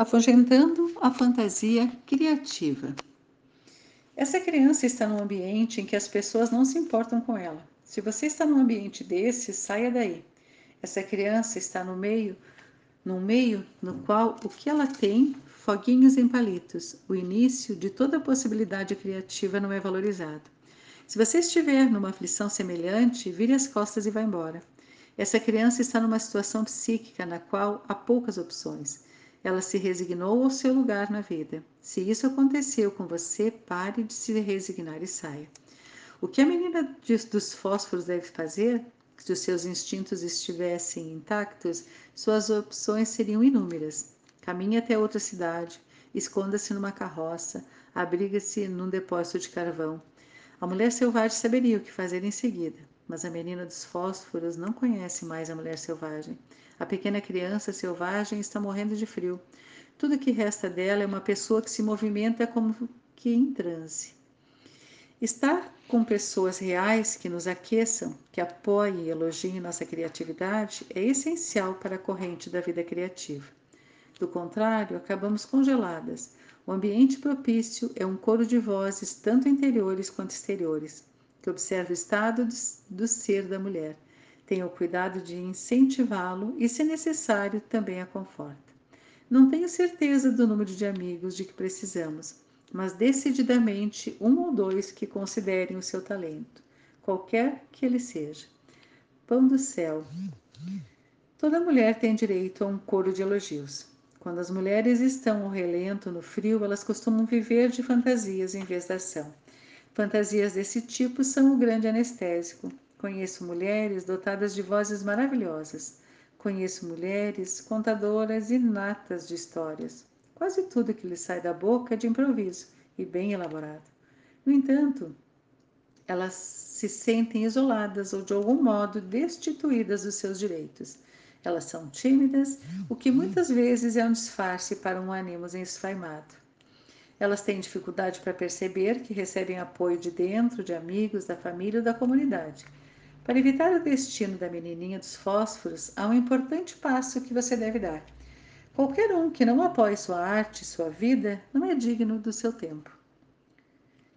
afugentando a fantasia criativa. Essa criança está num ambiente em que as pessoas não se importam com ela. Se você está num ambiente desse, saia daí. Essa criança está no meio, num meio no qual o que ela tem, foguinhos em palitos, o início de toda possibilidade criativa não é valorizado. Se você estiver numa aflição semelhante, vire as costas e vá embora. Essa criança está numa situação psíquica na qual há poucas opções. Ela se resignou ao seu lugar na vida. Se isso aconteceu com você, pare de se resignar e saia. O que a menina dos fósforos deve fazer? Se os seus instintos estivessem intactos, suas opções seriam inúmeras. Caminhe até outra cidade, esconda-se numa carroça, abriga-se num depósito de carvão. A mulher selvagem saberia o que fazer em seguida, mas a menina dos fósforos não conhece mais a mulher selvagem. A pequena criança selvagem está morrendo de frio. Tudo que resta dela é uma pessoa que se movimenta como que em transe. Estar com pessoas reais que nos aqueçam, que apoiem e elogiem nossa criatividade é essencial para a corrente da vida criativa. Do contrário, acabamos congeladas. O ambiente propício é um coro de vozes, tanto interiores quanto exteriores, que observa o estado do ser da mulher Tenha o cuidado de incentivá-lo e, se necessário, também a conforta. Não tenho certeza do número de amigos de que precisamos, mas decididamente um ou dois que considerem o seu talento, qualquer que ele seja. Pão do céu. Toda mulher tem direito a um coro de elogios. Quando as mulheres estão ao relento no frio, elas costumam viver de fantasias em vez da ação. Fantasias desse tipo são o grande anestésico, Conheço mulheres dotadas de vozes maravilhosas. Conheço mulheres contadoras inatas de histórias. Quase tudo que lhes sai da boca é de improviso e bem elaborado. No entanto, elas se sentem isoladas ou de algum modo destituídas dos seus direitos. Elas são tímidas, o que muitas vezes é um disfarce para um ânimo esfaimado. Elas têm dificuldade para perceber que recebem apoio de dentro, de amigos, da família ou da comunidade. Para evitar o destino da menininha dos fósforos, há um importante passo que você deve dar. Qualquer um que não apoie sua arte, sua vida, não é digno do seu tempo.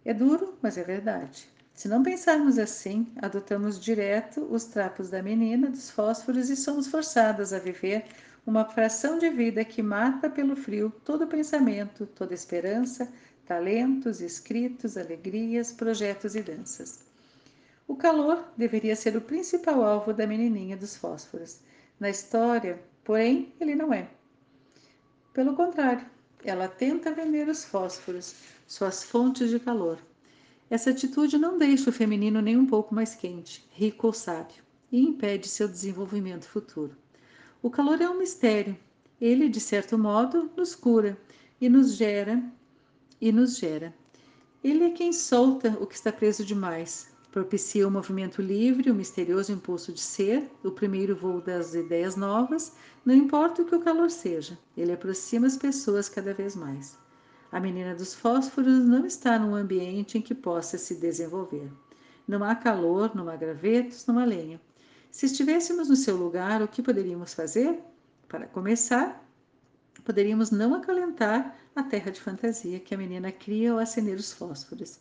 É duro, mas é verdade. Se não pensarmos assim, adotamos direto os trapos da menina dos fósforos e somos forçadas a viver uma fração de vida que mata pelo frio todo pensamento, toda esperança, talentos, escritos, alegrias, projetos e danças. O calor deveria ser o principal alvo da menininha dos fósforos. Na história, porém, ele não é. Pelo contrário, ela tenta vender os fósforos, suas fontes de calor. Essa atitude não deixa o feminino nem um pouco mais quente, rico ou sábio, e impede seu desenvolvimento futuro. O calor é um mistério. Ele, de certo modo, nos cura e nos gera e nos gera. Ele é quem solta o que está preso demais, propicia o movimento livre, o misterioso impulso de ser, o primeiro voo das ideias novas, não importa o que o calor seja, ele aproxima as pessoas cada vez mais. A menina dos fósforos não está num ambiente em que possa se desenvolver. Não há calor, não há gravetos, não há lenha. Se estivéssemos no seu lugar, o que poderíamos fazer? Para começar, poderíamos não acalentar a terra de fantasia que a menina cria ao acender os fósforos.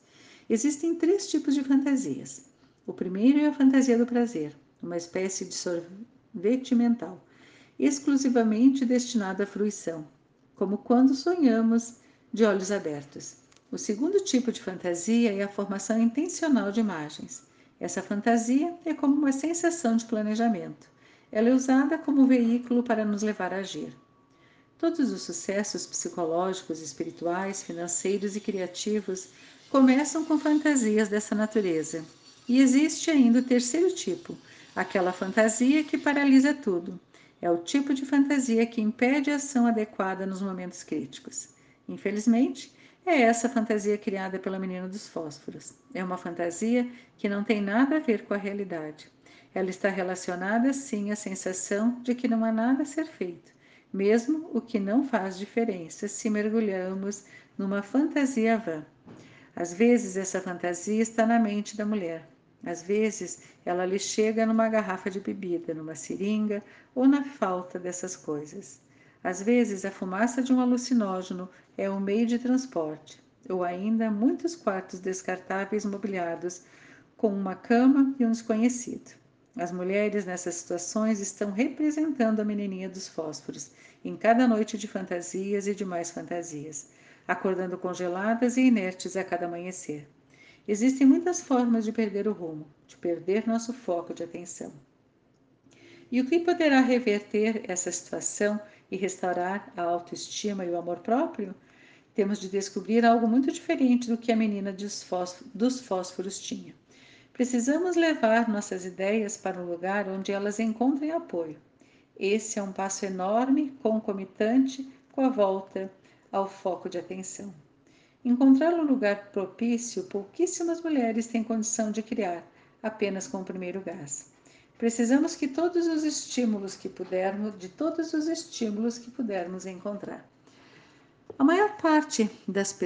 Existem três tipos de fantasias. O primeiro é a fantasia do prazer, uma espécie de sorvete mental, exclusivamente destinada à fruição, como quando sonhamos de olhos abertos. O segundo tipo de fantasia é a formação intencional de imagens. Essa fantasia é como uma sensação de planejamento. Ela é usada como veículo para nos levar a agir. Todos os sucessos psicológicos, espirituais, financeiros e criativos começam com fantasias dessa natureza. E existe ainda o terceiro tipo, aquela fantasia que paralisa tudo. É o tipo de fantasia que impede a ação adequada nos momentos críticos. Infelizmente, é essa fantasia criada pela menina dos fósforos. É uma fantasia que não tem nada a ver com a realidade. Ela está relacionada, sim, à sensação de que não há nada a ser feito, mesmo o que não faz diferença se mergulhamos numa fantasia vã. Às vezes essa fantasia está na mente da mulher. Às vezes ela lhe chega numa garrafa de bebida, numa seringa ou na falta dessas coisas. Às vezes, a fumaça de um alucinógeno é um meio de transporte, ou ainda muitos quartos descartáveis mobiliados com uma cama e um desconhecido. As mulheres nessas situações estão representando a menininha dos fósforos em cada noite de fantasias e de mais fantasias, acordando congeladas e inertes a cada amanhecer. Existem muitas formas de perder o rumo, de perder nosso foco de atenção. E o que poderá reverter essa situação e restaurar a autoestima e o amor próprio? Temos de descobrir algo muito diferente do que a menina dos fósforos tinha. Precisamos levar nossas ideias para um lugar onde elas encontrem apoio. Esse é um passo enorme, concomitante com a volta ao foco de atenção. Encontrar um lugar propício, pouquíssimas mulheres têm condição de criar, apenas com o primeiro gás. Precisamos que todos os estímulos que pudermos, de todos os estímulos que pudermos encontrar. A maior parte das,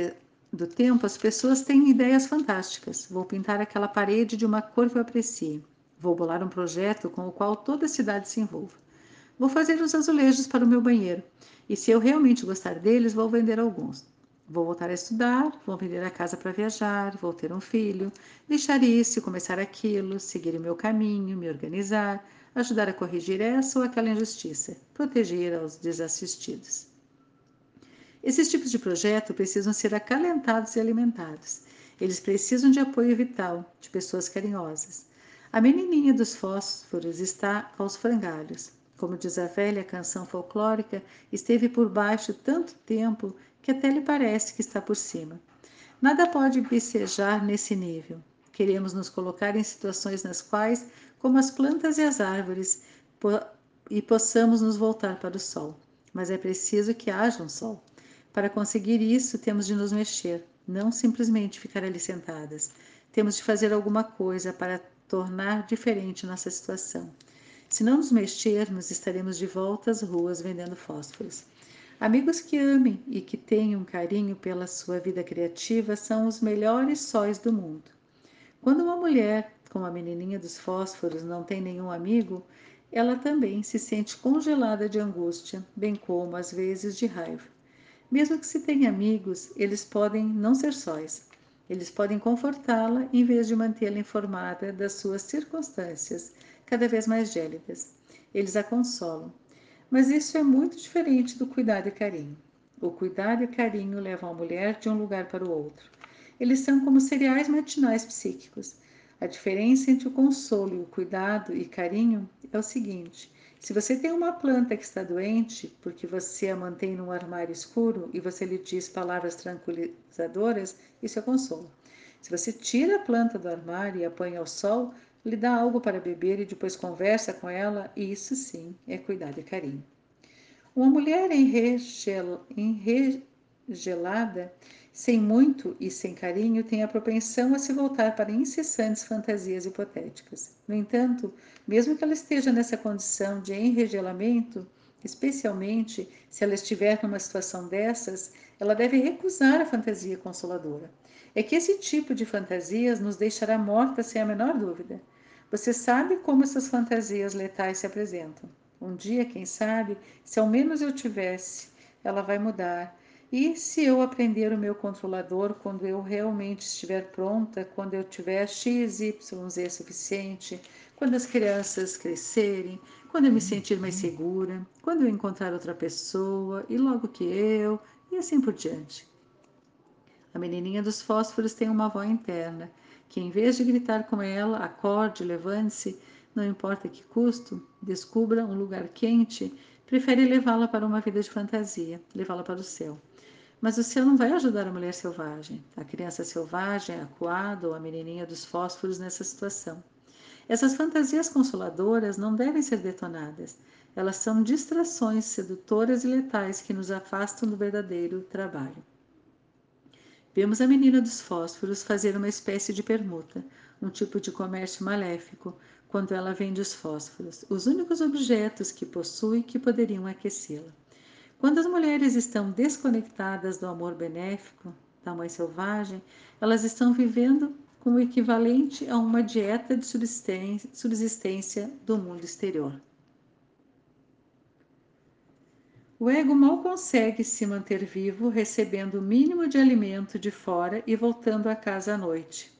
do tempo as pessoas têm ideias fantásticas. Vou pintar aquela parede de uma cor que eu aprecie. Vou bolar um projeto com o qual toda a cidade se envolva. Vou fazer os azulejos para o meu banheiro. E se eu realmente gostar deles, vou vender alguns. Vou voltar a estudar, vou vender a casa para viajar, vou ter um filho, deixar isso começar aquilo, seguir o meu caminho, me organizar, ajudar a corrigir essa ou aquela injustiça, proteger aos desassistidos. Esses tipos de projeto precisam ser acalentados e alimentados. Eles precisam de apoio vital, de pessoas carinhosas. A menininha dos fósforos está aos frangalhos. Como diz a velha canção folclórica, esteve por baixo tanto tempo que até lhe parece que está por cima. Nada pode becejar nesse nível. Queremos nos colocar em situações nas quais, como as plantas e as árvores, po e possamos nos voltar para o sol. Mas é preciso que haja um sol. Para conseguir isso, temos de nos mexer, não simplesmente ficar ali sentadas. Temos de fazer alguma coisa para tornar diferente nossa situação. Se não nos mexermos, estaremos de volta às ruas vendendo fósforos. Amigos que amem e que tenham carinho pela sua vida criativa são os melhores sóis do mundo. Quando uma mulher, como a menininha dos fósforos, não tem nenhum amigo, ela também se sente congelada de angústia, bem como às vezes de raiva. Mesmo que se tenha amigos, eles podem não ser sóis. Eles podem confortá-la em vez de mantê-la informada das suas circunstâncias, cada vez mais gélidas. Eles a consolam, mas isso é muito diferente do cuidado e carinho. O cuidado e carinho levam a mulher de um lugar para o outro. Eles são como cereais matinais psíquicos. A diferença entre o consolo o cuidado e carinho é o seguinte: se você tem uma planta que está doente, porque você a mantém num armário escuro e você lhe diz palavras tranquilizadoras, isso é consolo. Se você tira a planta do armário e a põe ao sol, lhe dá algo para beber e depois conversa com ela, e isso sim é cuidado e carinho. Uma mulher enregelada, sem muito e sem carinho, tem a propensão a se voltar para incessantes fantasias hipotéticas. No entanto, mesmo que ela esteja nessa condição de enregelamento, especialmente se ela estiver numa situação dessas, ela deve recusar a fantasia consoladora. É que esse tipo de fantasias nos deixará mortas sem a menor dúvida. Você sabe como essas fantasias letais se apresentam. Um dia, quem sabe, se ao menos eu tivesse, ela vai mudar. E se eu aprender o meu controlador quando eu realmente estiver pronta, quando eu tiver X, Y, Z suficiente, quando as crianças crescerem, quando eu me sentir mais segura, quando eu encontrar outra pessoa e logo que eu, e assim por diante. A menininha dos fósforos tem uma avó interna que em vez de gritar com ela, acorde, levante-se, não importa que custo, descubra um lugar quente, prefere levá-la para uma vida de fantasia, levá-la para o céu. Mas o céu não vai ajudar a mulher selvagem, a criança selvagem, acuada ou a menininha dos fósforos nessa situação. Essas fantasias consoladoras não devem ser detonadas. Elas são distrações sedutoras e letais que nos afastam do verdadeiro trabalho. Vemos a menina dos fósforos fazer uma espécie de permuta, um tipo de comércio maléfico, quando ela vende os fósforos, os únicos objetos que possui que poderiam aquecê-la. Quando as mulheres estão desconectadas do amor benéfico da mãe selvagem, elas estão vivendo com o equivalente a uma dieta de subsistência do mundo exterior. O ego mal consegue se manter vivo, recebendo o mínimo de alimento de fora e voltando a casa à noite,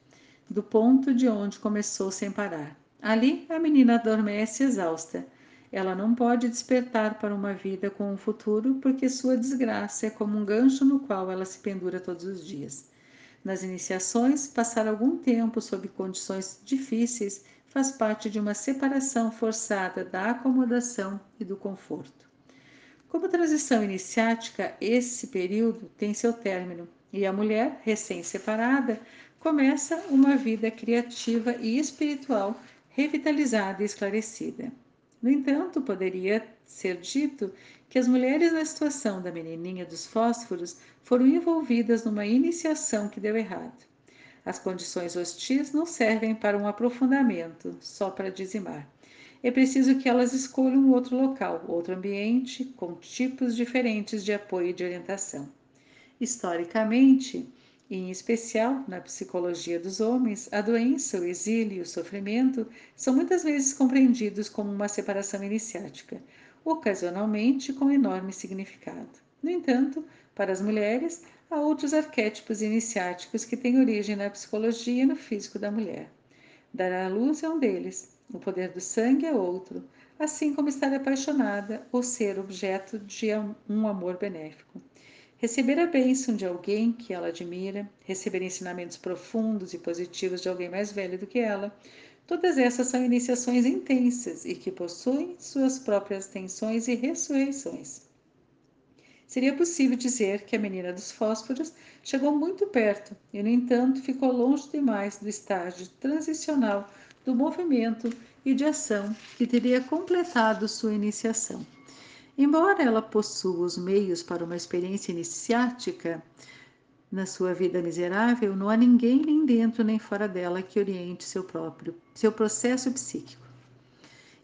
do ponto de onde começou sem parar. Ali, a menina adormece exausta. Ela não pode despertar para uma vida com um futuro, porque sua desgraça é como um gancho no qual ela se pendura todos os dias. Nas iniciações, passar algum tempo sob condições difíceis faz parte de uma separação forçada da acomodação e do conforto. Como transição iniciática, esse período tem seu término e a mulher, recém-separada, começa uma vida criativa e espiritual revitalizada e esclarecida. No entanto, poderia ser dito que as mulheres na situação da menininha dos fósforos foram envolvidas numa iniciação que deu errado. As condições hostis não servem para um aprofundamento, só para dizimar é preciso que elas escolham outro local, outro ambiente, com tipos diferentes de apoio e de orientação. Historicamente, em especial na psicologia dos homens, a doença, o exílio e o sofrimento são muitas vezes compreendidos como uma separação iniciática, ocasionalmente com enorme significado. No entanto, para as mulheres, há outros arquétipos iniciáticos que têm origem na psicologia e no físico da mulher. Dar à luz é um deles, o poder do sangue é outro, assim como estar apaixonada ou ser objeto de um amor benéfico. Receber a bênção de alguém que ela admira, receber ensinamentos profundos e positivos de alguém mais velho do que ela, todas essas são iniciações intensas e que possuem suas próprias tensões e ressurreições. Seria possível dizer que a menina dos fósforos chegou muito perto e, no entanto, ficou longe demais do estágio transicional do movimento e de ação que teria completado sua iniciação. Embora ela possua os meios para uma experiência iniciática na sua vida miserável, não há ninguém nem dentro nem fora dela que oriente seu próprio, seu processo psíquico.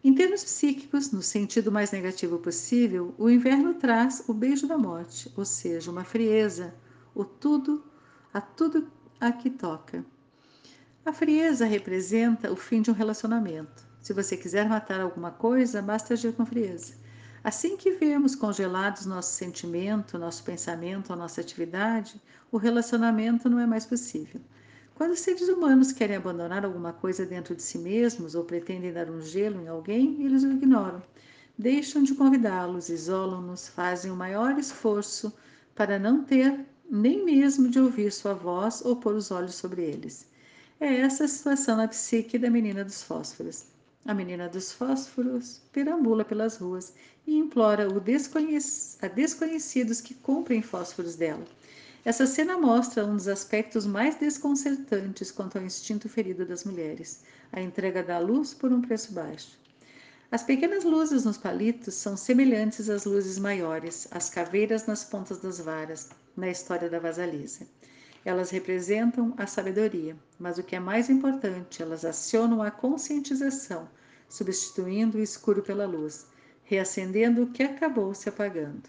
Em termos psíquicos, no sentido mais negativo possível, o inverno traz o beijo da morte, ou seja, uma frieza, o tudo a tudo a que toca. A frieza representa o fim de um relacionamento. Se você quiser matar alguma coisa, basta agir com frieza. Assim que vemos congelados nosso sentimento, nosso pensamento, a nossa atividade, o relacionamento não é mais possível. Quando seres humanos querem abandonar alguma coisa dentro de si mesmos ou pretendem dar um gelo em alguém, eles o ignoram. Deixam de convidá-los, isolam-nos, fazem o maior esforço para não ter nem mesmo de ouvir sua voz ou pôr os olhos sobre eles. É essa a situação na psique da menina dos fósforos. A menina dos fósforos perambula pelas ruas e implora a desconhecidos que comprem fósforos dela. Essa cena mostra um dos aspectos mais desconcertantes quanto ao instinto ferido das mulheres, a entrega da luz por um preço baixo. As pequenas luzes nos palitos são semelhantes às luzes maiores, às caveiras nas pontas das varas, na história da vasalisa. Elas representam a sabedoria, mas o que é mais importante, elas acionam a conscientização, substituindo o escuro pela luz, reacendendo o que acabou se apagando.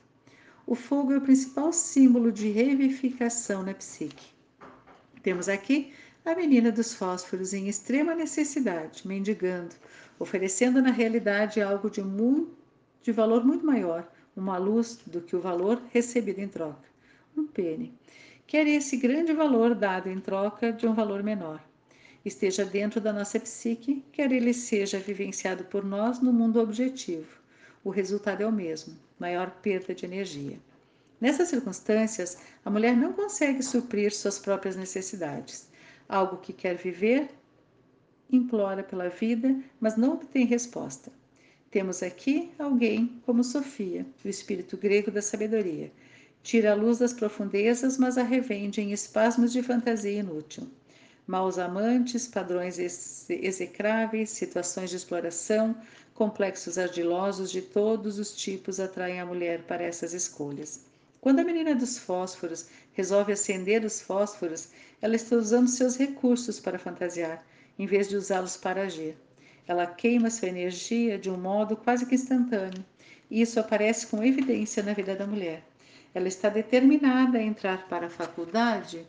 O fogo é o principal símbolo de revivificação na psique. Temos aqui a menina dos fósforos em extrema necessidade, mendigando, oferecendo na realidade algo de, muito, de valor muito maior, uma luz do que o valor recebido em troca, um pene quer esse grande valor dado em troca de um valor menor. Esteja dentro da nossa psique, quer ele seja vivenciado por nós no mundo objetivo. O resultado é o mesmo: maior perda de energia. Nessas circunstâncias, a mulher não consegue suprir suas próprias necessidades. Algo que quer viver, implora pela vida, mas não obtém resposta. Temos aqui alguém como Sofia, o espírito grego da sabedoria, Tira a luz das profundezas, mas a revende em espasmos de fantasia inútil. Maus amantes, padrões execráveis, situações de exploração, complexos ardilosos de todos os tipos atraem a mulher para essas escolhas. Quando a menina dos fósforos resolve acender os fósforos, ela está usando seus recursos para fantasiar, em vez de usá-los para agir. Ela queima sua energia de um modo quase que instantâneo, e isso aparece com evidência na vida da mulher. Ela está determinada a entrar para a faculdade,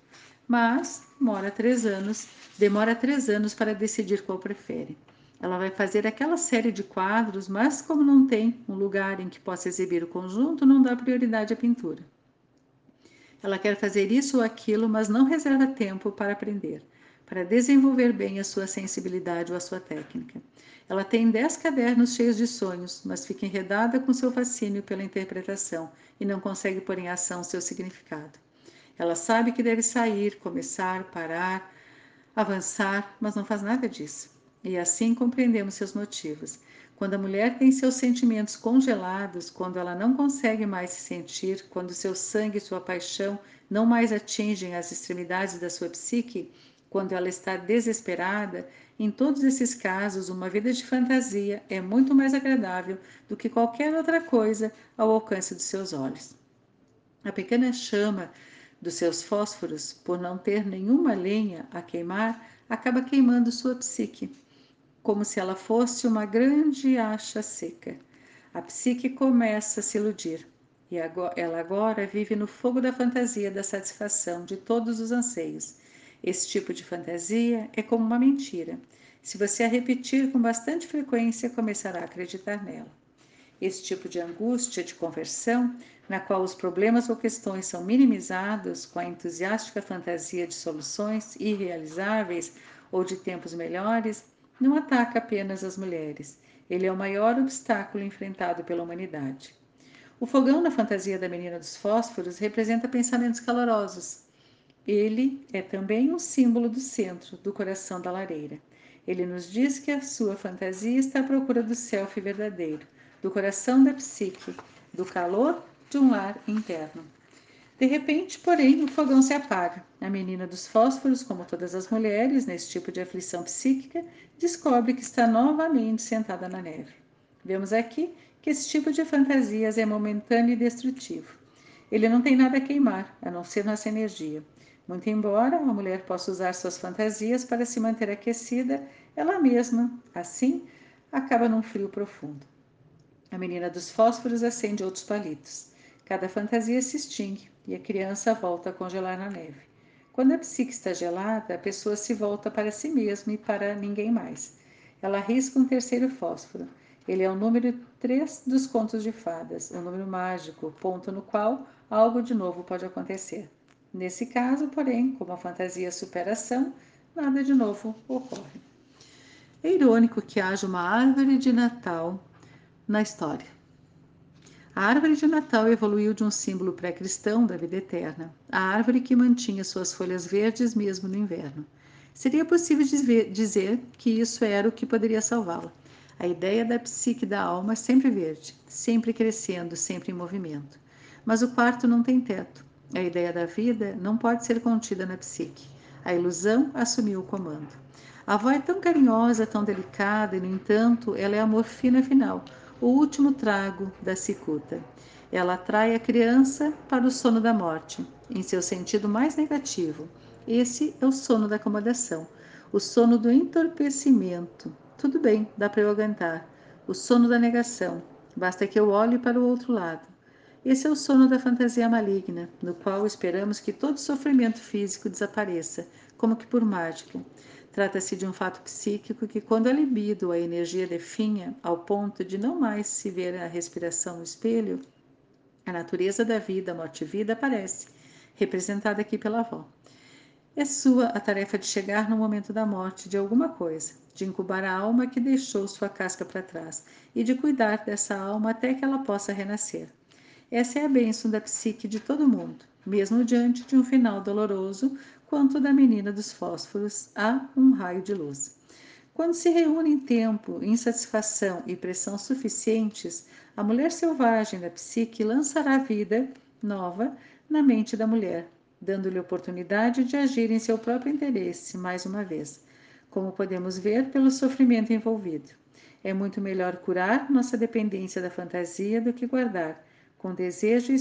mas demora três anos, demora três anos para decidir qual prefere. Ela vai fazer aquela série de quadros, mas como não tem um lugar em que possa exibir o conjunto, não dá prioridade à pintura. Ela quer fazer isso ou aquilo, mas não reserva tempo para aprender, para desenvolver bem a sua sensibilidade ou a sua técnica. Ela tem dez cadernos cheios de sonhos, mas fica enredada com seu fascínio pela interpretação e não consegue pôr em ação seu significado. Ela sabe que deve sair, começar, parar, avançar, mas não faz nada disso. E assim compreendemos seus motivos. Quando a mulher tem seus sentimentos congelados, quando ela não consegue mais se sentir, quando seu sangue e sua paixão não mais atingem as extremidades da sua psique, quando ela está desesperada, em todos esses casos, uma vida de fantasia é muito mais agradável do que qualquer outra coisa ao alcance dos seus olhos. A pequena chama dos seus fósforos, por não ter nenhuma lenha a queimar, acaba queimando sua psique como se ela fosse uma grande acha seca. A psique começa a se iludir e ela agora vive no fogo da fantasia da satisfação de todos os anseios. Esse tipo de fantasia é como uma mentira. Se você a repetir com bastante frequência, começará a acreditar nela. Esse tipo de angústia de conversão, na qual os problemas ou questões são minimizados com a entusiástica fantasia de soluções irrealizáveis ou de tempos melhores, não ataca apenas as mulheres. Ele é o maior obstáculo enfrentado pela humanidade. O fogão na fantasia da menina dos fósforos representa pensamentos calorosos. Ele é também um símbolo do centro, do coração da lareira. Ele nos diz que a sua fantasia está à procura do self verdadeiro, do coração da psique, do calor de um lar interno. De repente, porém, o fogão se apaga. A menina dos fósforos, como todas as mulheres nesse tipo de aflição psíquica, descobre que está novamente sentada na neve. Vemos aqui que esse tipo de fantasias é momentâneo e destrutivo. Ele não tem nada a queimar, a não ser nossa energia. Muito embora a mulher possa usar suas fantasias para se manter aquecida, ela mesma, assim, acaba num frio profundo. A menina dos fósforos acende outros palitos. Cada fantasia se extingue e a criança volta a congelar na neve. Quando a psique está gelada, a pessoa se volta para si mesma e para ninguém mais. Ela risca um terceiro fósforo. Ele é o número 3 dos contos de fadas, o um número mágico, ponto no qual algo de novo pode acontecer. Nesse caso, porém, como a fantasia superação, nada de novo ocorre. É irônico que haja uma árvore de Natal na história. A árvore de Natal evoluiu de um símbolo pré-cristão da vida eterna, a árvore que mantinha suas folhas verdes mesmo no inverno. Seria possível dizer que isso era o que poderia salvá-la. A ideia da psique da alma é sempre verde, sempre crescendo, sempre em movimento. Mas o quarto não tem teto. A ideia da vida não pode ser contida na psique. A ilusão assumiu o comando. A avó é tão carinhosa, tão delicada, e, no entanto, ela é a morfina final, o último trago da cicuta. Ela atrai a criança para o sono da morte, em seu sentido mais negativo. Esse é o sono da acomodação, o sono do entorpecimento. Tudo bem, dá para eu aguentar. O sono da negação, basta que eu olhe para o outro lado. Esse é o sono da fantasia maligna, no qual esperamos que todo sofrimento físico desapareça, como que por mágica. Trata-se de um fato psíquico que, quando a libido, a energia definha ao ponto de não mais se ver a respiração no espelho, a natureza da vida, a morte-vida, aparece, representada aqui pela avó. É sua a tarefa de chegar no momento da morte de alguma coisa, de incubar a alma que deixou sua casca para trás e de cuidar dessa alma até que ela possa renascer. Essa é a bênção da psique de todo mundo, mesmo diante de um final doloroso, quanto da menina dos fósforos há um raio de luz. Quando se reúnem tempo, insatisfação e pressão suficientes, a mulher selvagem da psique lançará vida nova na mente da mulher, dando-lhe oportunidade de agir em seu próprio interesse mais uma vez, como podemos ver pelo sofrimento envolvido. É muito melhor curar nossa dependência da fantasia do que guardar, com desejo e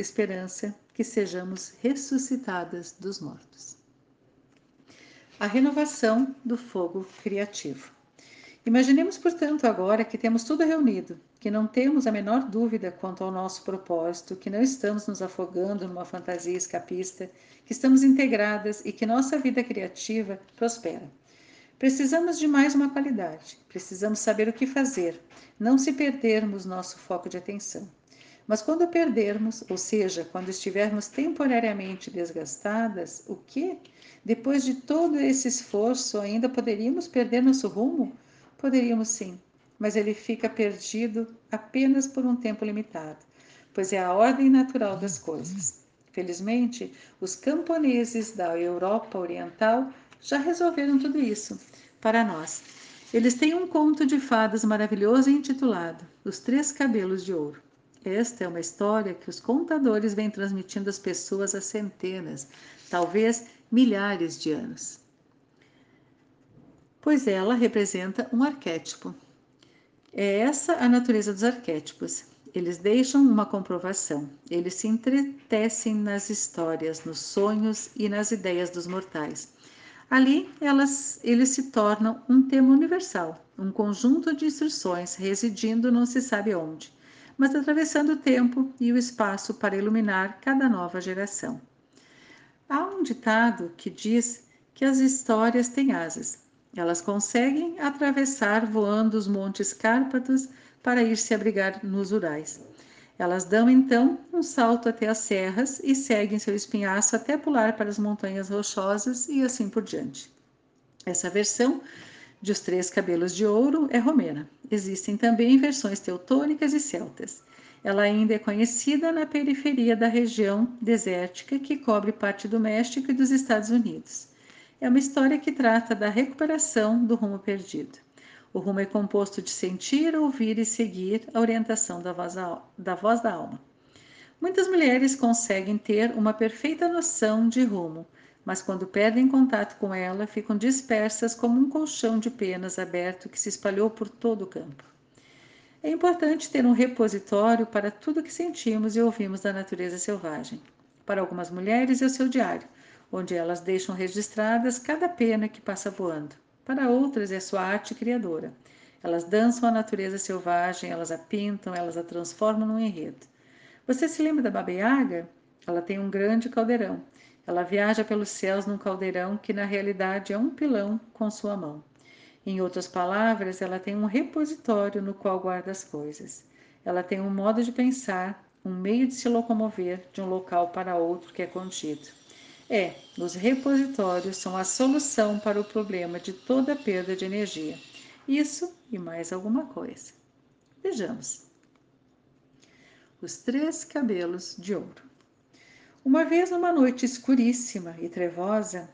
esperança, que sejamos ressuscitadas dos mortos. A renovação do fogo criativo. Imaginemos, portanto, agora que temos tudo reunido, que não temos a menor dúvida quanto ao nosso propósito, que não estamos nos afogando numa fantasia escapista, que estamos integradas e que nossa vida criativa prospera. Precisamos de mais uma qualidade. Precisamos saber o que fazer, não se perdermos nosso foco de atenção. Mas quando perdermos, ou seja, quando estivermos temporariamente desgastadas, o que? Depois de todo esse esforço, ainda poderíamos perder nosso rumo? Poderíamos sim, mas ele fica perdido apenas por um tempo limitado, pois é a ordem natural das coisas. Felizmente, os camponeses da Europa Oriental já resolveram tudo isso para nós. Eles têm um conto de fadas maravilhoso intitulado Os Três Cabelos de Ouro. Esta é uma história que os contadores vêm transmitindo às pessoas há centenas, talvez milhares de anos. Pois ela representa um arquétipo, é essa a natureza dos arquétipos. Eles deixam uma comprovação. Eles se entretecem nas histórias, nos sonhos e nas ideias dos mortais. Ali, elas, eles se tornam um tema universal, um conjunto de instruções residindo não se sabe onde, mas atravessando o tempo e o espaço para iluminar cada nova geração. Há um ditado que diz que as histórias têm asas. Elas conseguem atravessar voando os montes Cárpatos para ir se abrigar nos Urais. Elas dão então um salto até as serras e seguem seu espinhaço até pular para as montanhas rochosas e assim por diante. Essa versão de Os Três Cabelos de Ouro é romena. Existem também versões teutônicas e celtas. Ela ainda é conhecida na periferia da região desértica que cobre parte do México e dos Estados Unidos. É uma história que trata da recuperação do rumo perdido. O rumo é composto de sentir, ouvir e seguir a orientação da voz da, voz da alma. Muitas mulheres conseguem ter uma perfeita noção de rumo, mas quando perdem contato com ela, ficam dispersas como um colchão de penas aberto que se espalhou por todo o campo. É importante ter um repositório para tudo que sentimos e ouvimos da natureza selvagem. Para algumas mulheres, é o seu diário, onde elas deixam registradas cada pena que passa voando. Para outras é sua arte criadora. Elas dançam a natureza selvagem, elas a pintam, elas a transformam num enredo. Você se lembra da Baba? Ela tem um grande caldeirão. Ela viaja pelos céus num caldeirão que na realidade é um pilão com sua mão. Em outras palavras, ela tem um repositório no qual guarda as coisas. Ela tem um modo de pensar, um meio de se locomover de um local para outro que é contido. É, os repositórios são a solução para o problema de toda perda de energia. Isso e mais alguma coisa. Vejamos. Os três cabelos de ouro. Uma vez numa noite escuríssima e trevosa,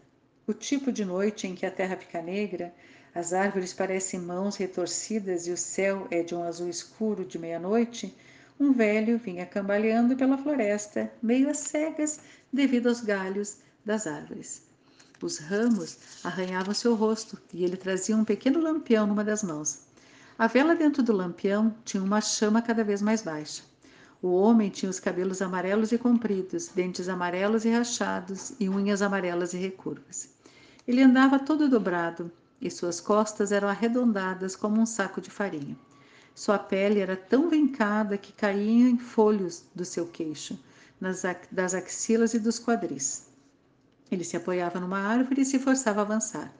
o tipo de noite em que a terra fica negra, as árvores parecem mãos retorcidas e o céu é de um azul escuro de meia-noite, um velho vinha cambaleando pela floresta, meio às cegas devido aos galhos das árvores. Os ramos arranhavam seu rosto e ele trazia um pequeno lampião numa das mãos. A vela dentro do lampião tinha uma chama cada vez mais baixa. O homem tinha os cabelos amarelos e compridos, dentes amarelos e rachados e unhas amarelas e recurvas. Ele andava todo dobrado e suas costas eram arredondadas como um saco de farinha. Sua pele era tão vincada que caía em folhos do seu queixo, nas, das axilas e dos quadris. Ele se apoiava numa árvore e se forçava a avançar.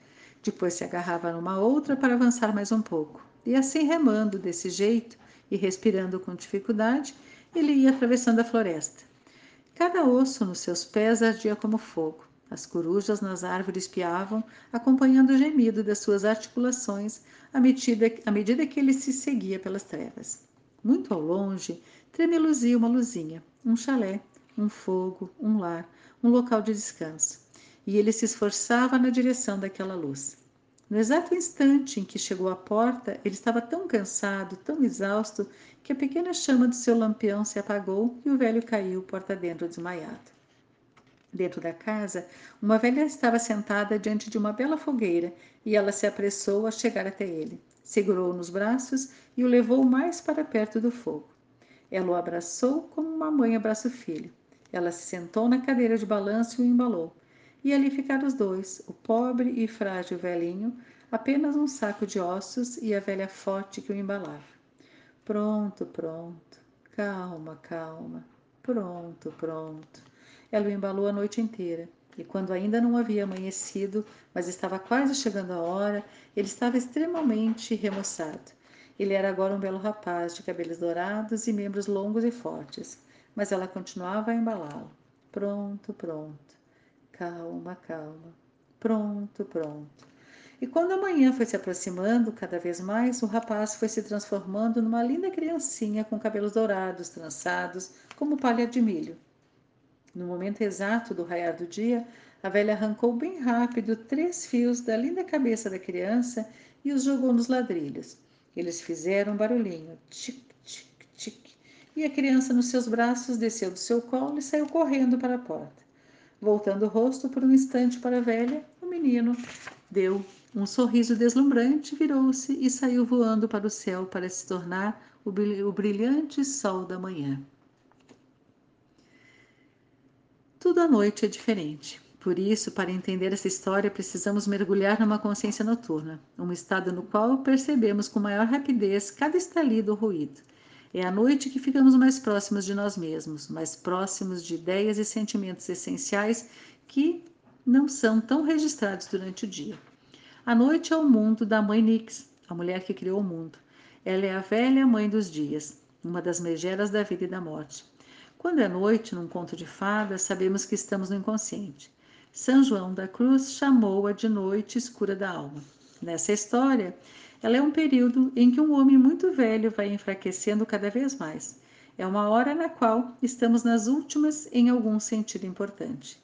Depois se agarrava numa outra para avançar mais um pouco. E assim remando desse jeito e respirando com dificuldade, ele ia atravessando a floresta. Cada osso nos seus pés ardia como fogo. As corujas nas árvores piavam, acompanhando o gemido das suas articulações à medida, à medida que ele se seguia pelas trevas. Muito ao longe, tremeluzia uma luzinha, um chalé, um fogo, um lar, um local de descanso, e ele se esforçava na direção daquela luz. No exato instante em que chegou à porta, ele estava tão cansado, tão exausto, que a pequena chama do seu lampião se apagou e o velho caiu porta dentro desmaiado. Dentro da casa, uma velha estava sentada diante de uma bela fogueira e ela se apressou a chegar até ele. Segurou-o nos braços e o levou mais para perto do fogo. Ela o abraçou como uma mãe abraça o filho. Ela se sentou na cadeira de balanço e o embalou. E ali ficaram os dois, o pobre e frágil velhinho, apenas um saco de ossos e a velha forte que o embalava. Pronto, pronto. Calma, calma. Pronto, pronto. Ela o embalou a noite inteira. E quando ainda não havia amanhecido, mas estava quase chegando a hora, ele estava extremamente remoçado. Ele era agora um belo rapaz, de cabelos dourados e membros longos e fortes, mas ela continuava a embalá-lo. Pronto, pronto. Calma, calma. Pronto, pronto. E quando a manhã foi se aproximando cada vez mais, o rapaz foi se transformando numa linda criancinha com cabelos dourados, trançados, como palha de milho. No momento exato do raiar do dia, a velha arrancou bem rápido três fios da linda cabeça da criança e os jogou nos ladrilhos. Eles fizeram um barulhinho, tic, tic, tic, e a criança nos seus braços desceu do seu colo e saiu correndo para a porta. Voltando o rosto por um instante para a velha, o menino deu um sorriso deslumbrante, virou-se e saiu voando para o céu para se tornar o brilhante sol da manhã. Tudo à noite é diferente. Por isso, para entender essa história, precisamos mergulhar numa consciência noturna, um estado no qual percebemos com maior rapidez cada estalido ou ruído. É à noite que ficamos mais próximos de nós mesmos, mais próximos de ideias e sentimentos essenciais que não são tão registrados durante o dia. A noite é o mundo da mãe Nix, a mulher que criou o mundo. Ela é a velha mãe dos dias, uma das megeras da vida e da morte. Quando é noite, num conto de fadas, sabemos que estamos no inconsciente. São João da Cruz chamou-a de noite escura da alma. Nessa história, ela é um período em que um homem muito velho vai enfraquecendo cada vez mais. É uma hora na qual estamos nas últimas em algum sentido importante.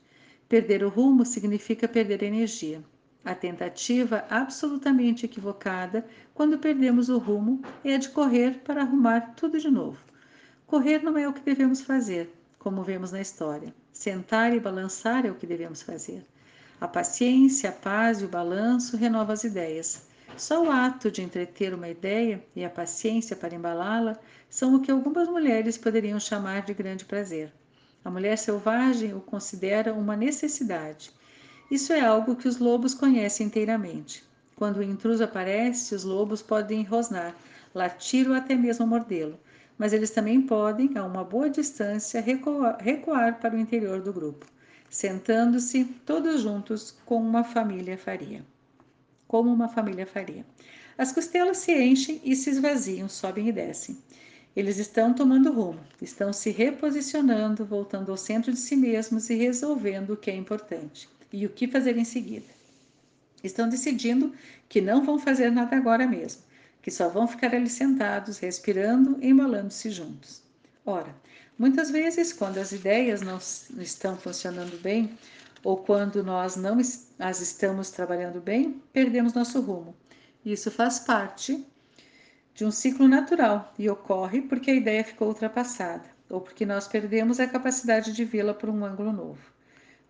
Perder o rumo significa perder energia. A tentativa absolutamente equivocada, quando perdemos o rumo, é a de correr para arrumar tudo de novo. Correr não é o que devemos fazer, como vemos na história. Sentar e balançar é o que devemos fazer. A paciência, a paz e o balanço renovam as ideias. Só o ato de entreter uma ideia e a paciência para embalá-la são o que algumas mulheres poderiam chamar de grande prazer. A mulher selvagem o considera uma necessidade isso é algo que os lobos conhecem inteiramente. Quando o intruso aparece, os lobos podem rosnar, latir ou até mesmo mordê-lo, mas eles também podem, a uma boa distância, recuar, recuar para o interior do grupo, sentando-se todos juntos como uma família faria. Como uma família faria. As costelas se enchem e se esvaziam, sobem e descem. Eles estão tomando rumo, estão se reposicionando, voltando ao centro de si mesmos e resolvendo o que é importante e o que fazer em seguida. Estão decidindo que não vão fazer nada agora mesmo, que só vão ficar ali sentados, respirando e embalando-se juntos. Ora, muitas vezes, quando as ideias não estão funcionando bem, ou quando nós não as estamos trabalhando bem, perdemos nosso rumo. Isso faz parte de um ciclo natural e ocorre porque a ideia ficou ultrapassada ou porque nós perdemos a capacidade de vê-la por um ângulo novo.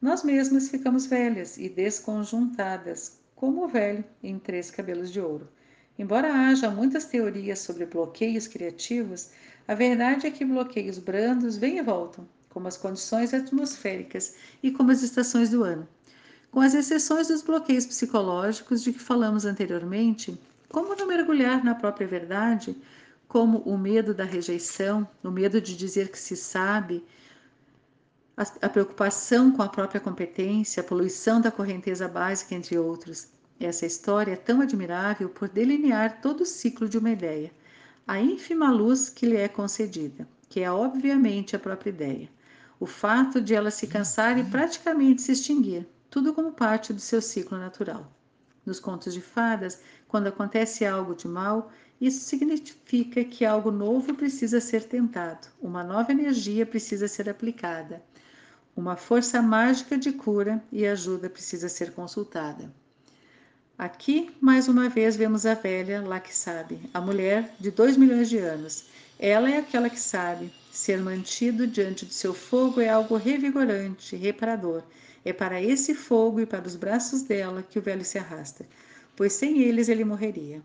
Nós mesmas ficamos velhas e desconjuntadas, como o velho em Três Cabelos de Ouro. Embora haja muitas teorias sobre bloqueios criativos, a verdade é que bloqueios brandos vêm e voltam, como as condições atmosféricas e como as estações do ano. Com as exceções dos bloqueios psicológicos de que falamos anteriormente, como não mergulhar na própria verdade, como o medo da rejeição, o medo de dizer que se sabe, a, preocupação com a própria competência, a poluição da correnteza básica, entre outros. Essa história é tão admirável por delinear todo o ciclo de uma ideia, a ínfima luz que lhe é concedida, que é obviamente a própria ideia, o fato de ela se cansar e praticamente se extinguir, tudo como parte do seu ciclo natural. Nos contos de fadas, quando acontece algo de mal, isso significa que algo novo precisa ser tentado, uma nova energia precisa ser aplicada. Uma força mágica de cura e ajuda precisa ser consultada. Aqui, mais uma vez, vemos a velha lá que sabe, a mulher de dois milhões de anos. Ela é aquela que sabe. Ser mantido diante do seu fogo é algo revigorante, reparador. É para esse fogo e para os braços dela que o velho se arrasta, pois sem eles ele morreria.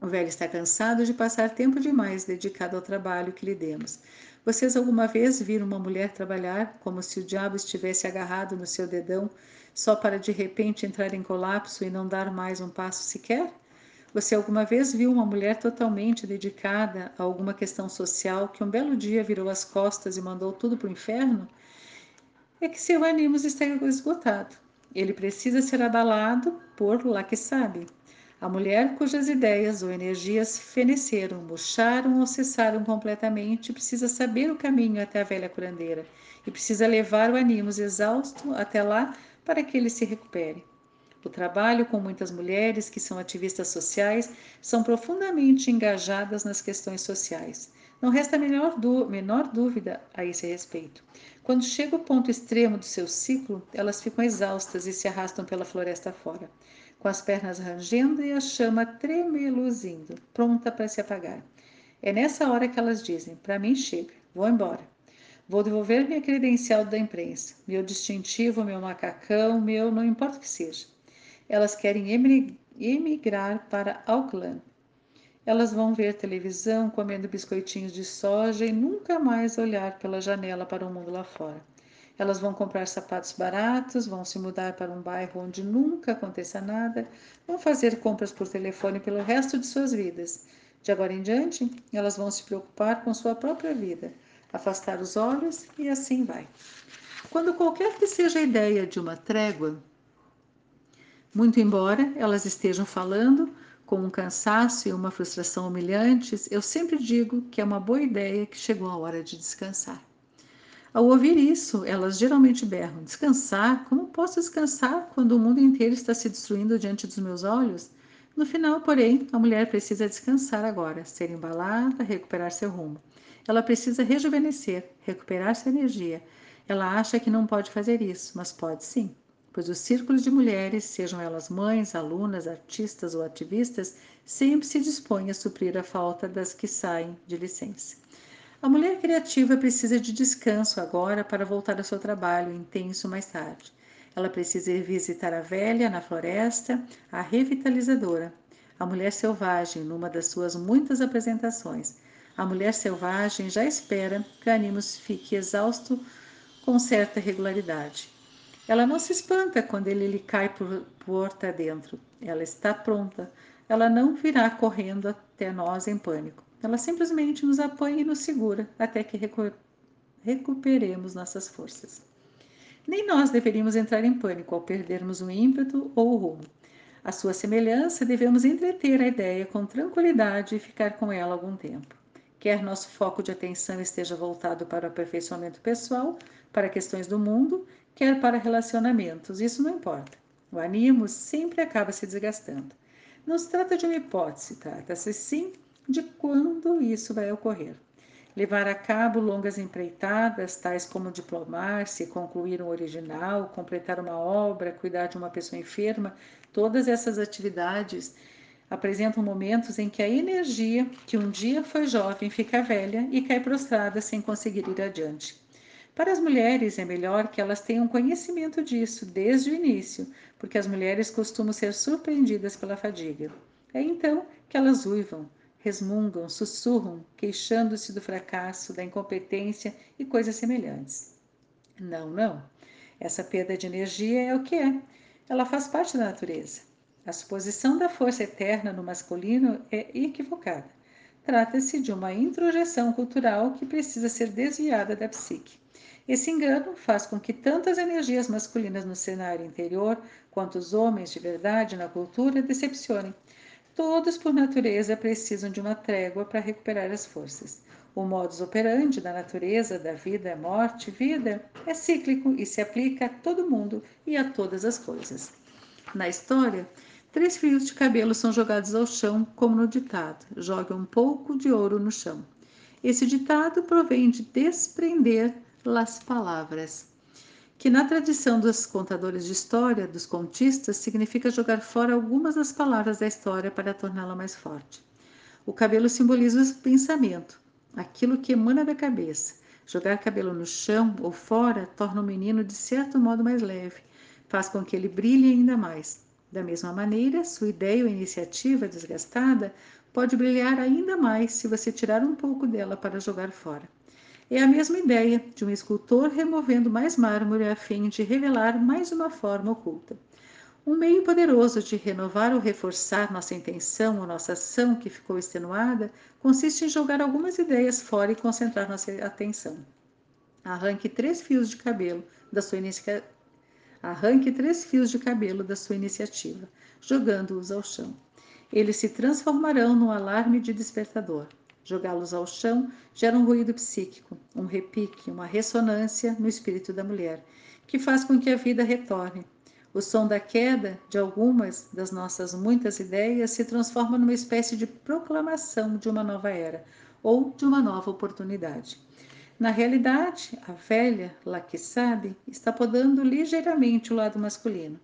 O velho está cansado de passar tempo demais dedicado ao trabalho que lhe demos. Vocês alguma vez viram uma mulher trabalhar como se o diabo estivesse agarrado no seu dedão, só para de repente entrar em colapso e não dar mais um passo sequer? Você alguma vez viu uma mulher totalmente dedicada a alguma questão social que um belo dia virou as costas e mandou tudo para o inferno? é que seu ânimo está esgotado. Ele precisa ser abalado por lá que sabe. A mulher cujas ideias ou energias feneceram, murcharam ou cessaram completamente precisa saber o caminho até a velha curandeira e precisa levar o ânimo exausto até lá para que ele se recupere. O trabalho com muitas mulheres que são ativistas sociais são profundamente engajadas nas questões sociais. Não resta menor, menor dúvida a esse respeito. Quando chega o ponto extremo do seu ciclo, elas ficam exaustas e se arrastam pela floresta fora, com as pernas rangendo e a chama tremeluzindo, pronta para se apagar. É nessa hora que elas dizem: Para mim chega, vou embora. Vou devolver minha credencial da imprensa, meu distintivo, meu macacão, meu não importa o que seja. Elas querem emigrar para Auckland. Elas vão ver televisão, comendo biscoitinhos de soja e nunca mais olhar pela janela para o mundo lá fora. Elas vão comprar sapatos baratos, vão se mudar para um bairro onde nunca aconteça nada, vão fazer compras por telefone pelo resto de suas vidas. De agora em diante, elas vão se preocupar com sua própria vida, afastar os olhos e assim vai. Quando qualquer que seja a ideia de uma trégua, muito embora elas estejam falando com um cansaço e uma frustração humilhantes, eu sempre digo que é uma boa ideia que chegou a hora de descansar. Ao ouvir isso, elas geralmente berram: Descansar? Como posso descansar quando o mundo inteiro está se destruindo diante dos meus olhos? No final, porém, a mulher precisa descansar agora, ser embalada, recuperar seu rumo. Ela precisa rejuvenescer, recuperar sua energia. Ela acha que não pode fazer isso, mas pode sim pois os círculos de mulheres, sejam elas mães, alunas, artistas ou ativistas, sempre se dispõem a suprir a falta das que saem de licença. A mulher criativa precisa de descanso agora para voltar ao seu trabalho intenso mais tarde. Ela precisa ir visitar a velha na floresta, a revitalizadora, a mulher selvagem, numa das suas muitas apresentações. A mulher selvagem já espera que Animus fique exausto com certa regularidade. Ela não se espanta quando ele lhe cai por porta dentro. Ela está pronta. Ela não virá correndo até nós em pânico. Ela simplesmente nos apanha e nos segura até que recu recuperemos nossas forças. Nem nós deveríamos entrar em pânico ao perdermos o ímpeto ou o rumo. A sua semelhança, devemos entreter a ideia com tranquilidade e ficar com ela algum tempo. Quer nosso foco de atenção esteja voltado para o aperfeiçoamento pessoal, para questões do mundo, quer para relacionamentos, isso não importa. O animo sempre acaba se desgastando. Não se trata de uma hipótese, trata-se sim de quando isso vai ocorrer. Levar a cabo longas empreitadas, tais como diplomar-se, concluir um original, completar uma obra, cuidar de uma pessoa enferma, todas essas atividades apresentam momentos em que a energia que um dia foi jovem fica velha e cai prostrada sem conseguir ir adiante. Para as mulheres, é melhor que elas tenham conhecimento disso desde o início, porque as mulheres costumam ser surpreendidas pela fadiga. É então que elas uivam, resmungam, sussurram, queixando-se do fracasso, da incompetência e coisas semelhantes. Não, não. Essa perda de energia é o que é. Ela faz parte da natureza. A suposição da força eterna no masculino é equivocada. Trata-se de uma introjeção cultural que precisa ser desviada da psique. Esse engano faz com que tanto as energias masculinas no cenário interior quanto os homens de verdade na cultura decepcionem. Todos, por natureza, precisam de uma trégua para recuperar as forças. O modus operandi da natureza, da vida, morte, vida, é cíclico e se aplica a todo mundo e a todas as coisas. Na história, três fios de cabelo são jogados ao chão, como no ditado: jogue um pouco de ouro no chão. Esse ditado provém de desprender las palavras, que na tradição dos contadores de história, dos contistas, significa jogar fora algumas das palavras da história para torná-la mais forte. O cabelo simboliza o pensamento, aquilo que emana da cabeça. Jogar cabelo no chão ou fora torna o menino de certo modo mais leve, faz com que ele brilhe ainda mais. Da mesma maneira, sua ideia ou iniciativa desgastada pode brilhar ainda mais se você tirar um pouco dela para jogar fora. É a mesma ideia de um escultor removendo mais mármore a fim de revelar mais uma forma oculta. Um meio poderoso de renovar ou reforçar nossa intenção ou nossa ação que ficou extenuada consiste em jogar algumas ideias fora e concentrar nossa atenção. Arranque três fios de cabelo da sua inicia... Arranque três fios de cabelo da sua iniciativa, jogando-os ao chão. Eles se transformarão num alarme de despertador. Jogá-los ao chão gera um ruído psíquico, um repique, uma ressonância no espírito da mulher, que faz com que a vida retorne. O som da queda de algumas das nossas muitas ideias se transforma numa espécie de proclamação de uma nova era ou de uma nova oportunidade. Na realidade, a velha, lá que sabe, está podando ligeiramente o lado masculino.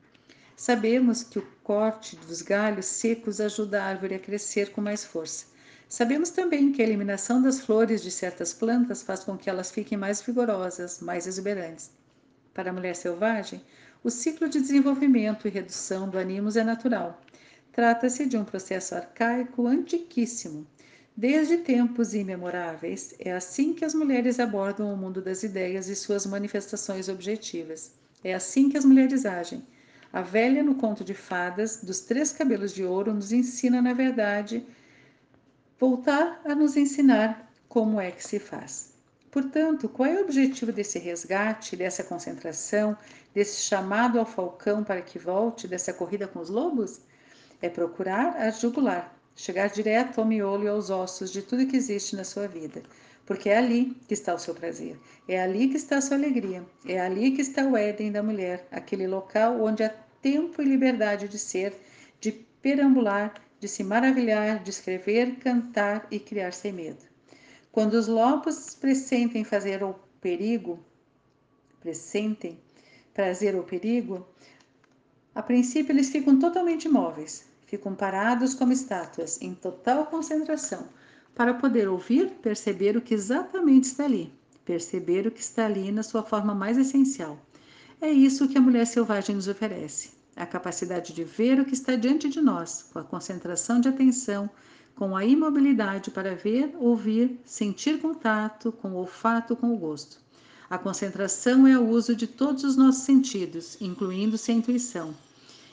Sabemos que o corte dos galhos secos ajuda a árvore a crescer com mais força. Sabemos também que a eliminação das flores de certas plantas faz com que elas fiquem mais vigorosas, mais exuberantes. Para a mulher selvagem, o ciclo de desenvolvimento e redução do ânimos é natural. Trata-se de um processo arcaico antiquíssimo. Desde tempos imemoráveis, é assim que as mulheres abordam o mundo das ideias e suas manifestações objetivas. É assim que as mulheres agem. A velha no conto de fadas dos três cabelos de ouro nos ensina, na verdade, voltar a nos ensinar como é que se faz. Portanto, qual é o objetivo desse resgate, dessa concentração, desse chamado ao falcão para que volte, dessa corrida com os lobos? É procurar a jugular, chegar direto ao miolo e aos ossos de tudo que existe na sua vida. Porque é ali que está o seu prazer, é ali que está a sua alegria, é ali que está o Éden da mulher, aquele local onde há tempo e liberdade de ser, de perambular, de se maravilhar, de escrever, cantar e criar sem medo. Quando os lobos pressentem fazer o perigo, pressentem prazer ou perigo, a princípio eles ficam totalmente imóveis, ficam parados como estátuas, em total concentração, para poder ouvir, perceber o que exatamente está ali, perceber o que está ali na sua forma mais essencial. É isso que a mulher selvagem nos oferece: a capacidade de ver o que está diante de nós, com a concentração de atenção, com a imobilidade para ver, ouvir, sentir contato com o olfato, com o gosto. A concentração é o uso de todos os nossos sentidos, incluindo-se a intuição.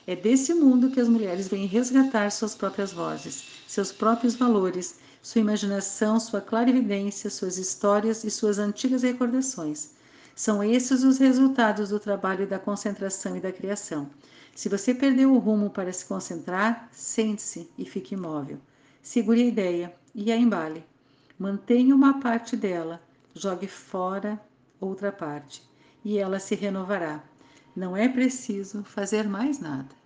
É desse mundo que as mulheres vêm resgatar suas próprias vozes, seus próprios valores, sua imaginação, sua clarividência, suas histórias e suas antigas recordações. São esses os resultados do trabalho da concentração e da criação. Se você perdeu o rumo para se concentrar, sente-se e fique imóvel. Segure a ideia e a embale. Mantenha uma parte dela, jogue fora outra parte e ela se renovará. Não é preciso fazer mais nada.